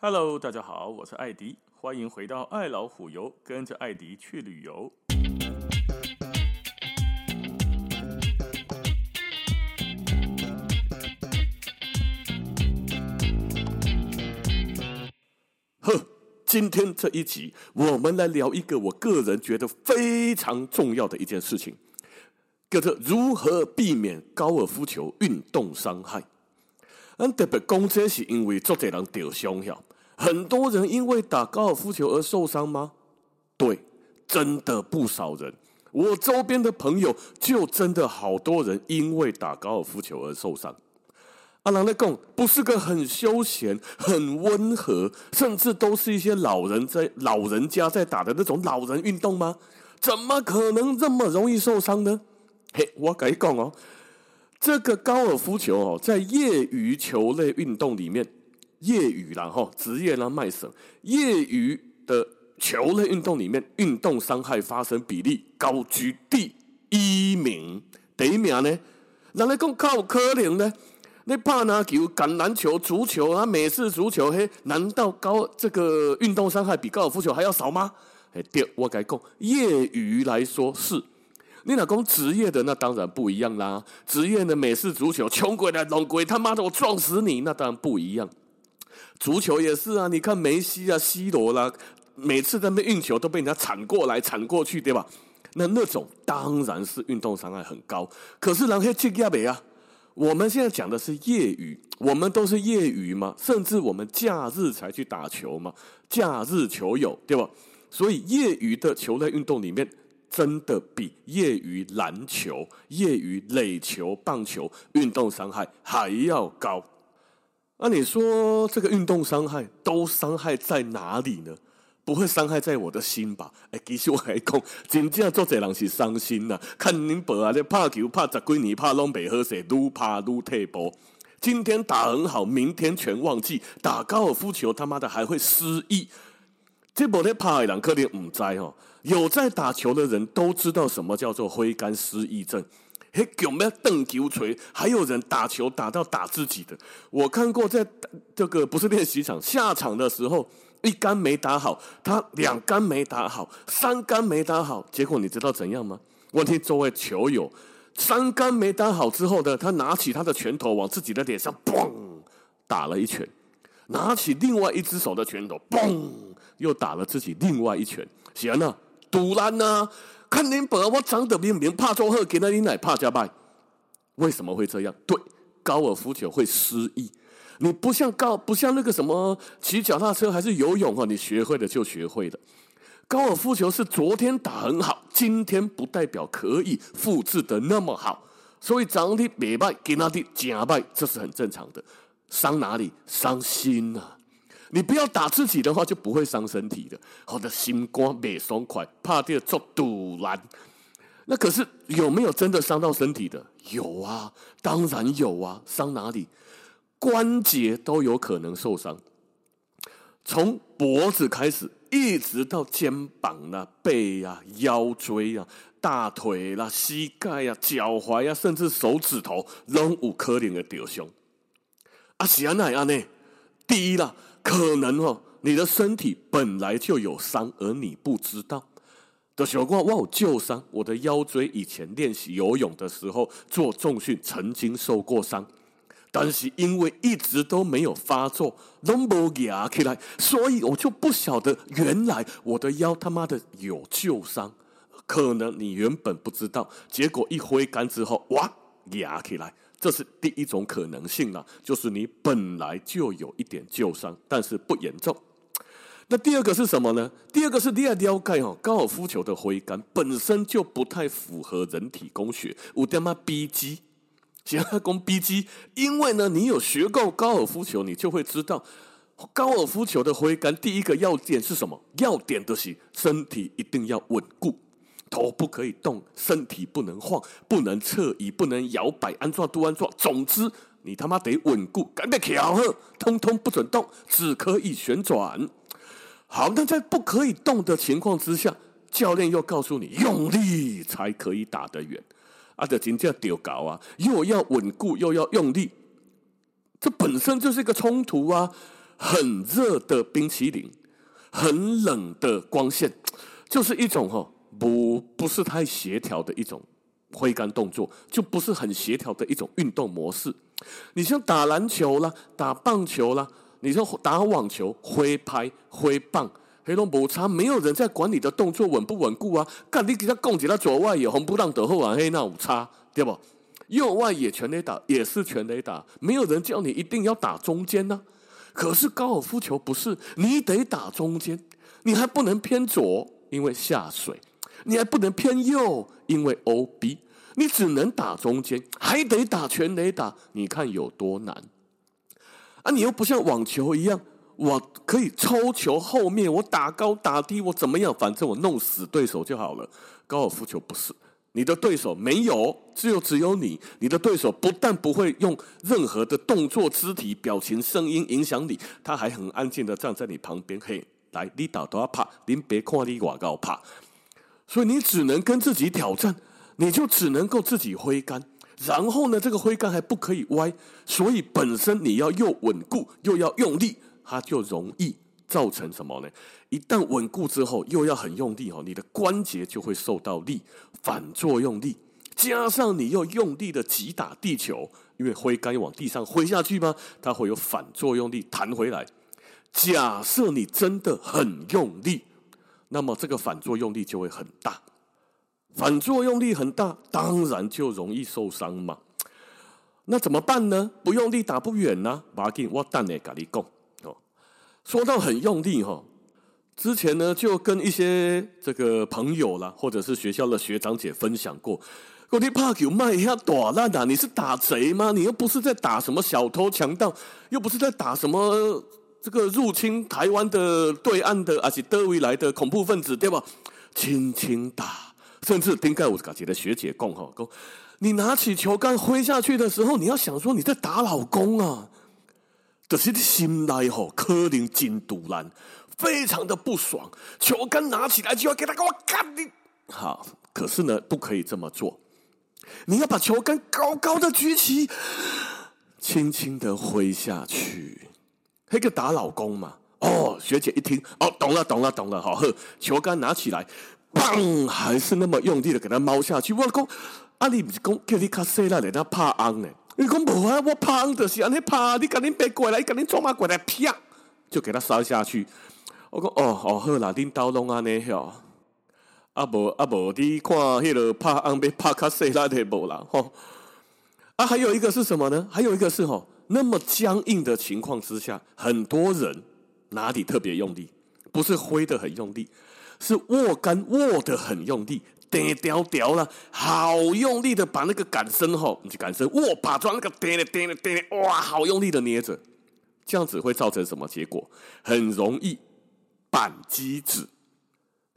Hello，大家好，我是艾迪，欢迎回到爱老虎游，跟着艾迪去旅游。呵，今天这一集，我们来聊一个我个人觉得非常重要的一件事情，叫做如何避免高尔夫球运动伤害。俺特别讲这是因为做这人受伤了。很多人因为打高尔夫球而受伤吗？对，真的不少人。我周边的朋友就真的好多人因为打高尔夫球而受伤。阿郎的讲不是个很休闲、很温和，甚至都是一些老人在老人家在打的那种老人运动吗？怎么可能这么容易受伤呢？嘿，我跟你讲哦，这个高尔夫球哦，在业余球类运动里面。业余啦，哈，职业啦，卖省。业余的球类运动里面，运动伤害发生比例高居第一名。第一名呢？人家讲靠可能呢？你打篮球、橄榄球、足球啊，美式足球，嘿，难道高这个运动伤害比高尔夫球还要少吗？哎，对，我该讲，业余来说是。你老公职业的那当然不一样啦。职业的美式足球，穷鬼来弄鬼，他妈的我撞死你，那当然不一样。足球也是啊，你看梅西啊、C 罗啦，每次在那运球都被人家铲过来、铲过去，对吧？那那种当然是运动伤害很高。可是人黑职业没啊？我们现在讲的是业余，我们都是业余嘛，甚至我们假日才去打球嘛，假日球友，对吧？所以业余的球类运动里面，真的比业余篮球、业余垒球、棒球运动伤害还要高。那、你说这个运动伤害都伤害在哪里呢？不会伤害在我的心吧？哎，其实我还讲，真正做这人是伤心呐、啊。看您爸啊，在拍球拍十几年，拍拢袂好势，愈拍愈退步。今天打很好，明天全忘记。打高尔夫球他妈的还会失忆。这波在拍的人可能唔知哦，有在打球的人都知道什么叫做挥杆失忆症。嘿，有没有蹬球锤？还有人打球打到打自己的。我看过，在这个不是练习场下场的时候，一杆没打好，他两杆没打好，三杆没打好，结果你知道怎样吗？问题作为球友，三杆没打好之后呢，他拿起他的拳头往自己的脸上嘣打了一拳，拿起另外一只手的拳头嘣又打了自己另外一拳，行了，赌烂呢？看您爸，我长得明明怕做贺，给了你奶怕加拜，为什么会这样？对，高尔夫球会失忆。你不像高，不像那个什么骑脚踏车还是游泳啊，你学会了就学会了。高尔夫球是昨天打很好，今天不代表可以复制的那么好，所以长得没败，给那的假败，这是很正常的。伤哪里？伤心啊！你不要打自己的话，就不会伤身体的。我的心肝没爽快，怕掉做赌烂。那可是有没有真的伤到身体的？有啊，当然有啊。伤哪里？关节都有可能受伤，从脖子开始，一直到肩膀啊、背啊、腰椎啊、大腿啦、膝盖啊、脚踝啊，甚至手指头，拢有可能的受伤。啊，是安奈安呢？第一啦。可能哦，你的身体本来就有伤，而你不知道。的时候，我有旧伤，我的腰椎以前练习游泳的时候做重训，曾经受过伤，但是因为一直都没有发作，都没压起来，所以我就不晓得原来我的腰他妈的有旧伤。可能你原本不知道，结果一挥杆之后，哇，压起来。这是第一种可能性了，就是你本来就有一点旧伤，但是不严重。那第二个是什么呢？第二个是你要了解哦，高尔夫球的挥杆本身就不太符合人体工学，有点嘛逼机，想要攻逼机。因为呢，你有学过高尔夫球，你就会知道，高尔夫球的挥杆第一个要点是什么？要点就是身体一定要稳固。头不可以动，身体不能晃，不能侧移，不能摇摆，安坐都安坐。总之，你他妈得稳固，赶紧调和，通通不准动，只可以旋转。好，那在不可以动的情况之下，教练又告诉你用力才可以打得远。啊，这真叫丢搞啊！又要稳固，又要用力，这本身就是一个冲突啊！很热的冰淇淋，很冷的光线，就是一种哈不不是太协调的一种挥杆动作，就不是很协调的一种运动模式。你像打篮球啦，打棒球啦，你说打网球，挥拍挥棒，黑龙不差，没有人在管你的动作稳不稳固啊。干你给他供给他左外野红不让得后啊，黑那五叉对不？右外野全垒打也是全垒打，没有人叫你一定要打中间呢、可是高尔夫球不是，你得打中间，你还不能偏左，因为下水；你还不能偏右，因为 OB。你只能打中间，还得打全垒打，你看有多难啊！你又不像网球一样，我可以抽球后面，我打高打低，我怎么样？反正我弄死对手就好了。高尔夫球不是。你的对手没有，只有只有你。你的对手不但不会用任何的动作、肢体、表情、声音影响你，他还很安静的站在你旁边。嘿，来，你打都要怕，您别看你我高怕。所以你只能跟自己挑战，你就只能够自己挥杆。然后呢，这个挥杆还不可以歪，所以本身你要又稳固又要用力，它就容易造成什么呢？一旦稳固之后，又要很用力哦，你的关节就会受到力，反作用力，加上你又用力的击打地球，因为挥杆往地上挥下去吗？它会有反作用力弹回来。假设你真的很用力，那么这个反作用力就会很大，反作用力很大，当然就容易受伤嘛。那怎么办呢？不用力打不远呢？马上我等下跟你讲哦。说到很用力哈。之前呢，就跟一些这个朋友啦，或者是学校的学长姐分享过，我你怕球卖一下短烂的，你是打贼吗？你又不是在打什么小偷强盗，又不是在打什么这个入侵台湾的对岸的，而且德维来的恐怖分子，对吧？轻轻打，甚至丁盖我感觉的学姐讲哈，讲你拿起球杆挥下去的时候，你要想说你在打老公啊，就是你心内吼可能真赌烂。非常的不爽，球杆拿起来就要给他给我干你。好，可是呢，不可以这么做。你要把球杆高高的举起，轻轻的挥下去，那个打老公嘛。哦，学姐一听，哦，懂了，懂了，懂了。好，呵，球杆拿起来，砰，还是那么用力的给他猫下去。我讲，啊，你不是讲叫你卡西拉来他怕昂呢？你讲不啊？我怕昂的是安尼怕，你赶紧别过来，赶紧抓马过来，啪，就给他摔下去。我讲哦哦好啦，恁兜拢安尼晓，啊无啊无，你看迄个拍红被拍卡碎啦，的无啦吼。啊，还有一个是什么呢？还有一个是吼，那么僵硬的情况之下，很多人哪里特别用力？不是挥得很用力，是握杆握得很用力，嗲屌屌了，好用力的把那个杆身吼，你去杆身握把抓那个嗲的嗲的嗲的，哇，好用力的捏着，这样子会造成什么结果？很容易。扳机子，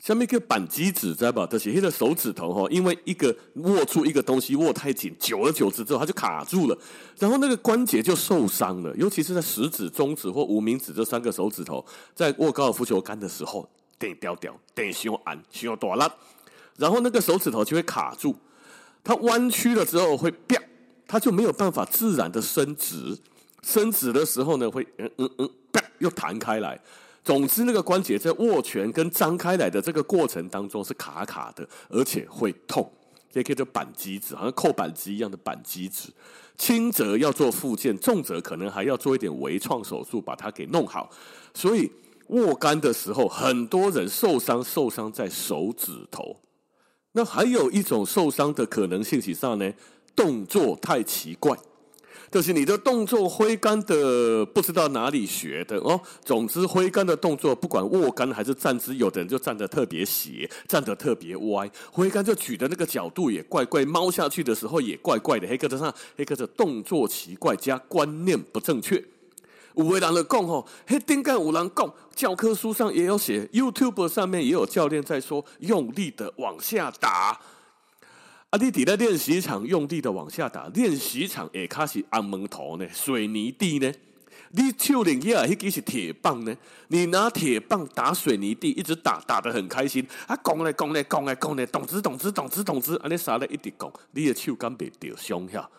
下面一个扳机指，知道吧？就是那个手指头哈，因为一个握住一个东西握太紧，久而久之之后，它就卡住了，然后那个关节就受伤了。尤其是在食指、中指或无名指这三个手指头，在握高尔夫球杆的时候，得掉掉，得修安，修多拉，然后那个手指头就会卡住，它弯曲了之后会啪，它就没有办法自然的伸直，伸直的时候呢，会嗯嗯嗯，啪，又弹开来。总之，那个关节在握拳跟张开来的这个过程当中是卡卡的，而且会痛，也可以叫扳机指，好像扣扳机一样的扳机指。轻则要做复健，重则可能还要做一点微创手术把它给弄好。所以握杆的时候，很多人受伤，受伤在手指头。那还有一种受伤的可能性是啥呢？动作太奇怪。就是你的动作挥杆的不知道哪里学的哦。总之挥杆的动作，不管握杆还是站姿，有的人就站得特别斜，站得特别歪，挥杆就举的那个角度也怪怪，猫下去的时候也怪怪的。黑格子上，黑格子动作奇怪加观念不正确。有位人就讲吼，黑顶干有人讲，教科书上也有写，YouTube 上面也有教练在说，用力的往下打。啊！你底在练习场用力的往下打，练习场也开始按门头呢，水泥地呢。你手里也还是铁棒呢？你拿铁棒打水泥地，一直打，打得很开心。啊，讲嘞讲嘞讲嘞讲嘞，咚子咚子咚子咚子，啊，你啥嘞一直讲，你的手敢被丢伤下？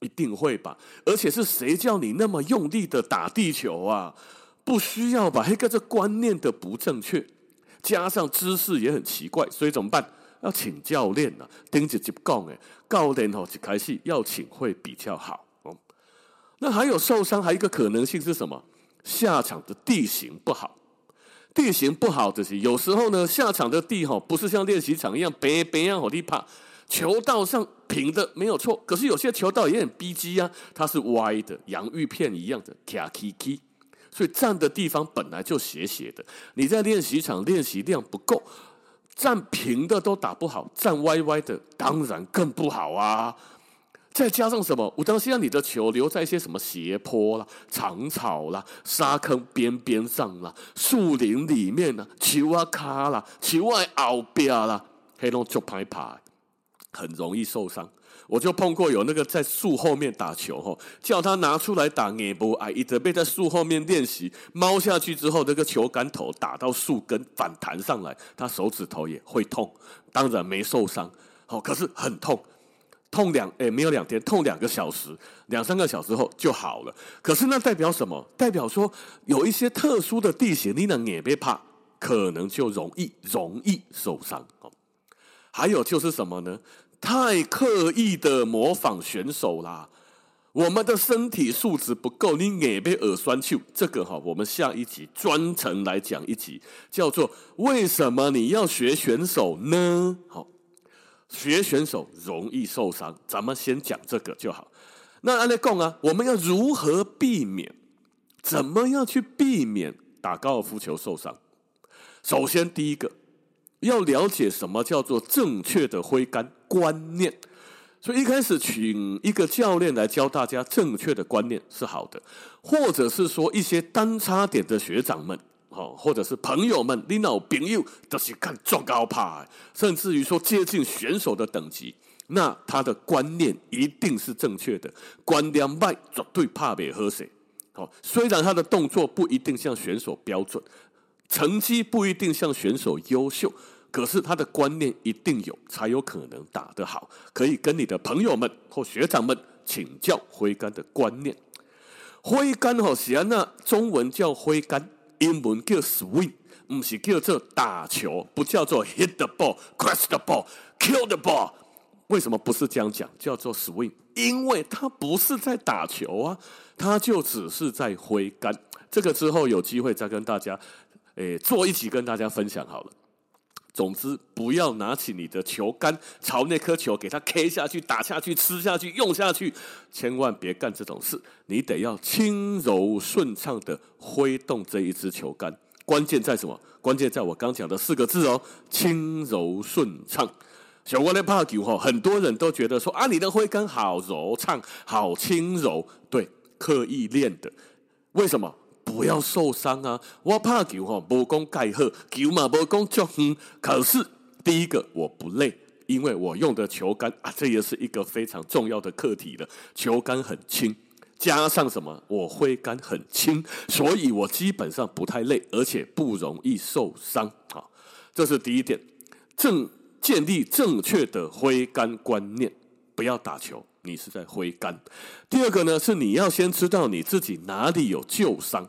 一定会吧？而且是谁叫你那么用力的打地球啊？不需要吧？一个这观念的不正确，加上姿势也很奇怪，所以怎么办？要请教练呐、啊，盯着就讲诶，教练哦，一开始要请会比较好哦。那还有受伤，还有一个可能性是什么？下场的地形不好，地形不好就是有时候呢，下场的地哈不是像练习场一样白白样好地怕，球道上平的没有错，可是有些球道也很逼急啊，它是歪的，洋芋片一样的卡起起，所以站的地方本来就斜斜的，你在练习场练习量不够。站平的都打不好，站歪歪的当然更不好啊！再加上什么？我当时让你的球留在一些什么斜坡啦、长草啦、沙坑边边上啦、树林里面啦、球啊卡啦、球啊凹边啦，黑龙就拍拍，很容易受伤。我就碰过有那个在树后面打球吼，叫他拿出来打也不爱，一直被在树后面练习，猫下去之后，那个球杆头打到树根反弹上来，他手指头也会痛，当然没受伤，好，可是很痛，痛两诶没有两天，痛两个小时，两三个小时后就好了。可是那代表什么？代表说有一些特殊的地形，你能也别怕，可能就容易容易受伤。还有就是什么呢？太刻意的模仿选手啦，我们的身体素质不够，你也被耳酸去。这个哈，我们下一集专程来讲一集，叫做为什么你要学选手呢？好，学选手容易受伤，咱们先讲这个就好。那阿来贡啊，我们要如何避免？怎么样去避免打高尔夫球受伤？首先，第一个。要了解什么叫做正确的挥杆观念，所以一开始请一个教练来教大家正确的观念是好的，或者是说一些单插点的学长们，哦，或者是朋友们，你老朋友都是看撞高怕，甚至于说接近选手的等级，那他的观念一定是正确的，观念坏绝对怕别喝水。好，虽然他的动作不一定像选手标准。成绩不一定像选手优秀，可是他的观念一定有，才有可能打得好。可以跟你的朋友们或学长们请教挥杆的观念。挥杆好像那中文叫挥杆，英文叫 swing，不是叫做打球，不叫做 hit the ball、crush the ball、kill the ball。为什么不是这样讲？叫做 swing，因为他不是在打球啊，他就只是在挥杆。这个之后有机会再跟大家。诶，做一起跟大家分享好了。总之，不要拿起你的球杆朝那颗球给它 K 下去、打下去、吃下去、用下去，千万别干这种事。你得要轻柔顺畅的挥动这一支球杆。关键在什么？关键在我刚讲的四个字哦：轻柔顺畅。小郭的帕球哈，很多人都觉得说啊，你的挥杆好柔畅、好轻柔，对，刻意练的。为什么？不要受伤啊！我怕球哈，不讲盖好球嘛，不讲足远。可是第一个我不累，因为我用的球杆啊，这也是一个非常重要的课题了。球杆很轻，加上什么？我挥杆很轻，所以我基本上不太累，而且不容易受伤。啊，这是第一点，正建立正确的挥杆观念，不要打球，你是在挥杆。第二个呢，是你要先知道你自己哪里有旧伤。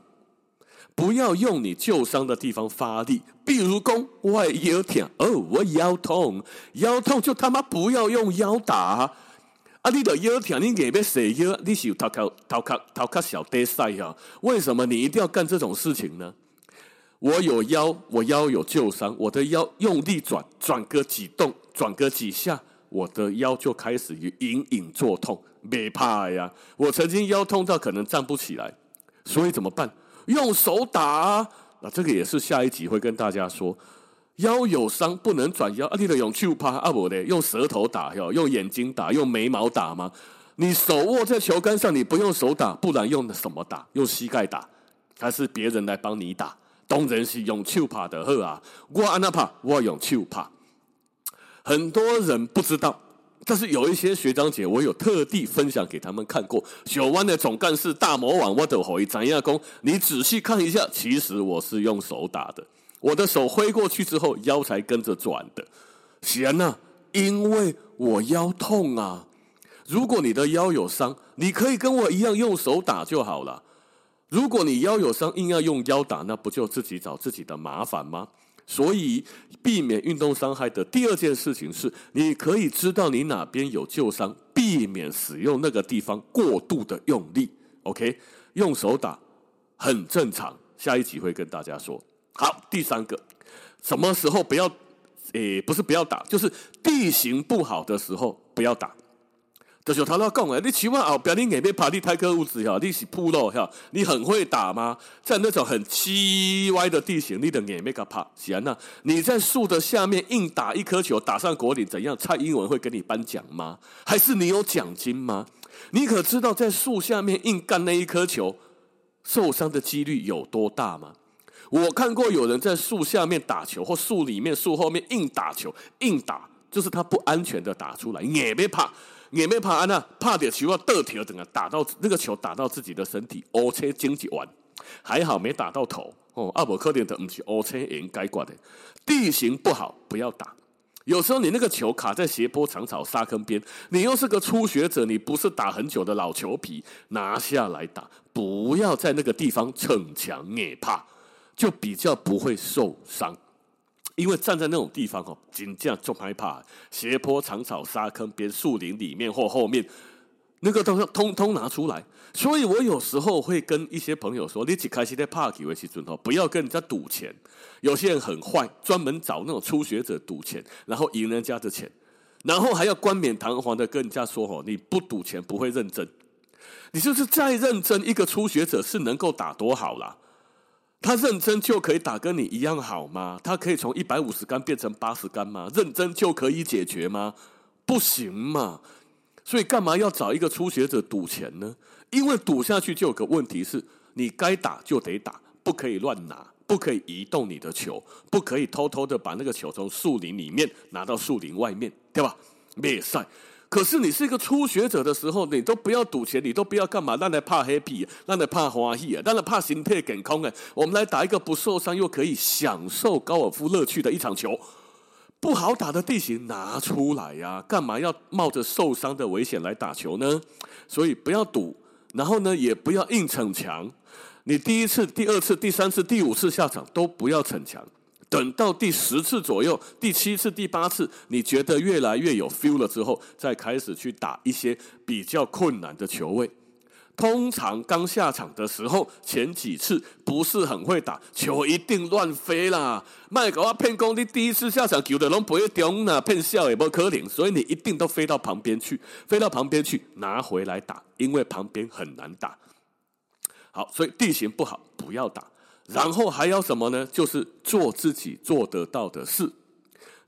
不要用你旧伤的地方发力，比如说我腰痛，哦，我腰痛，腰痛就他妈不要用腰打啊！你的腰疼，你硬要洗腰，你是有头壳头壳头壳小得赛啊？为什么你一定要干这种事情呢？我有腰，我腰有旧伤，我的腰用力转转个几动，转个几下，我的腰就开始隐隐作痛，别怕呀！我曾经腰痛到可能站不起来，所以怎么办？用手打啊，那这个也是下一集会跟大家说，腰有伤不能转腰，啊，你得用手拍啊，不的用舌头打哟，用眼睛打，用眉毛打吗？你手握在球杆上，你不用手打，不然用什么打？用膝盖打，还是别人来帮你打？当然是用手拍的好啊，我安那拍，我用手拍，很多人不知道。但是有一些学长姐，我有特地分享给他们看过。九湾的总干事大魔王，我都会展亚公。你仔细看一下，其实我是用手打的。我的手挥过去之后，腰才跟着转的。贤呐，因为我腰痛啊。如果你的腰有伤，你可以跟我一样用手打就好了。如果你腰有伤，硬要用腰打，那不就自己找自己的麻烦吗？所以，避免运动伤害的第二件事情是，你可以知道你哪边有旧伤，避免使用那个地方过度的用力。OK，用手打很正常。下一集会跟大家说。好，第三个，什么时候不要？诶，不是不要打，就是地形不好的时候不要打。就是他都讲诶，你起码后边你眼边爬地太克物质哈，你是铺路哈，你很会打吗？在那种很七歪的地形，你的眼没个怕？行啊，你在树的下面硬打一颗球，打上果岭怎样？蔡英文会给你颁奖吗？还是你有奖金吗？你可知道在树下面硬干那一颗球，受伤的几率有多大吗？我看过有人在树下面打球，或树里面、树后面硬打球，硬打就是他不安全的打出来，也别怕。也没怕啊，怕点球要倒条，等啊打到那个球打到自己的身体，乌青经济完，还好没打到头哦。阿伯克点的不是乌青也应该挂的。地形不好不要打，有时候你那个球卡在斜坡、长草、沙坑边，你又是个初学者，你不是打很久的老球皮，拿下来打，不要在那个地方逞强也怕，就比较不会受伤。因为站在那种地方哦，真正就害怕斜坡、长草、沙坑边、树林里面或后面，那个都要通通拿出来。所以我有时候会跟一些朋友说：“你只开始在拍球的时候，不要跟人家赌钱。有些人很坏，专门找那种初学者赌钱，然后赢人家的钱，然后还要冠冕堂皇的跟人家说：‘哦，你不赌钱不会认真。’你就是再认真，一个初学者是能够打多好啦。他认真就可以打跟你一样好吗？他可以从一百五十杆变成八十杆吗？认真就可以解决吗？不行嘛！所以干嘛要找一个初学者赌钱呢？因为赌下去就有个问题是，你该打就得打，不可以乱拿，不可以移动你的球，不可以偷偷的把那个球从树林里面拿到树林外面，对吧？没赛。可是你是一个初学者的时候，你都不要赌钱，你都不要干嘛？让你怕 happy，让你怕欢喜啊，让你怕心态健康。我们来打一个不受伤又可以享受高尔夫乐趣的一场球。不好打的地形拿出来呀，干嘛要冒着受伤的危险来打球呢？所以不要赌，然后呢，也不要硬逞强。你第一次、第二次、第三次、第五次下场都不要逞强。等到第十次左右，第七次、第八次，你觉得越来越有 feel 了之后，再开始去打一些比较困难的球位。通常刚下场的时候，前几次不是很会打，球一定乱飞啦。麦克阿骗功，你第一次下场球的拢不会中呢，骗笑也不可能，所以你一定都飞到旁边去，飞到旁边去拿回来打，因为旁边很难打。好，所以地形不好，不要打。然后还要什么呢？就是做自己做得到的事，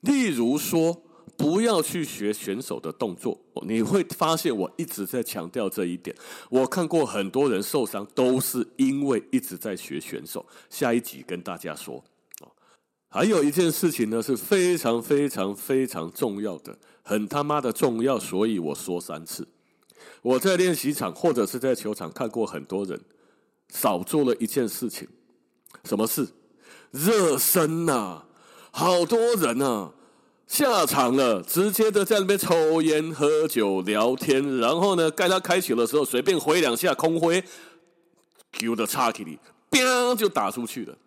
例如说，不要去学选手的动作。你会发现我一直在强调这一点。我看过很多人受伤，都是因为一直在学选手。下一集跟大家说。还有一件事情呢，是非常非常非常重要的，很他妈的重要，所以我说三次。我在练习场或者是在球场看过很多人少做了一件事情。什么事？热身呐、啊！好多人啊，下场了，直接的在那边抽烟、喝酒、聊天，然后呢，该他开球的时候随便挥两下空挥，球的插体里，砰就打出去了。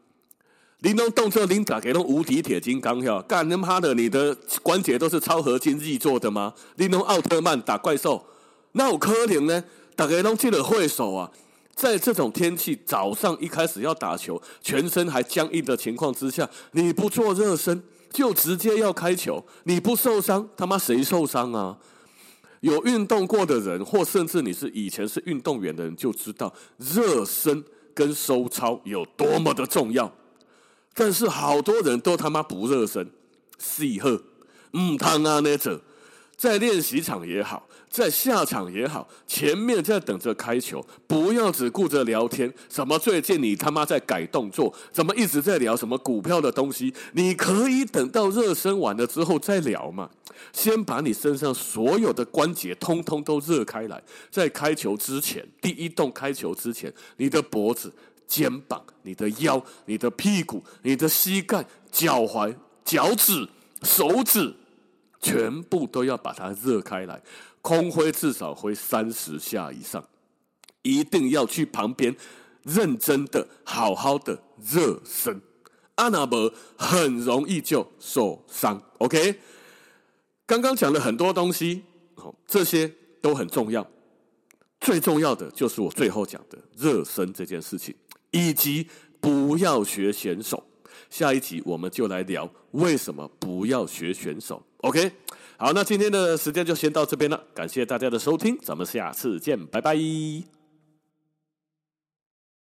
林东动车，林打给那无敌铁金刚，要干他妈的，你的关节都是超合金制作的吗？林东奥特曼打怪兽，那有可能呢？大家都进了会手啊。在这种天气，早上一开始要打球，全身还僵硬的情况之下，你不做热身就直接要开球，你不受伤，他妈谁受伤啊？有运动过的人，或甚至你是以前是运动员的人，就知道热身跟收操有多么的重要。但是好多人都他妈不热身，是呵，唔通啊那者，在练习场也好。在下场也好，前面在等着开球，不要只顾着聊天。什么最近你他妈在改动作？怎么一直在聊什么股票的东西？你可以等到热身完了之后再聊嘛。先把你身上所有的关节通通都热开来，在开球之前，第一动开球之前，你的脖子、肩膀、你的腰、你的屁股、你的膝盖、脚踝、脚趾、手指，全部都要把它热开来。空挥至少挥三十下以上，一定要去旁边认真的、好好的热身，阿那伯很容易就受伤。OK，刚刚讲了很多东西，好，这些都很重要。最重要的就是我最后讲的热身这件事情，以及不要学选手。下一集我们就来聊为什么不要学选手。OK，好，那今天的时间就先到这边了，感谢大家的收听，咱们下次见，拜拜。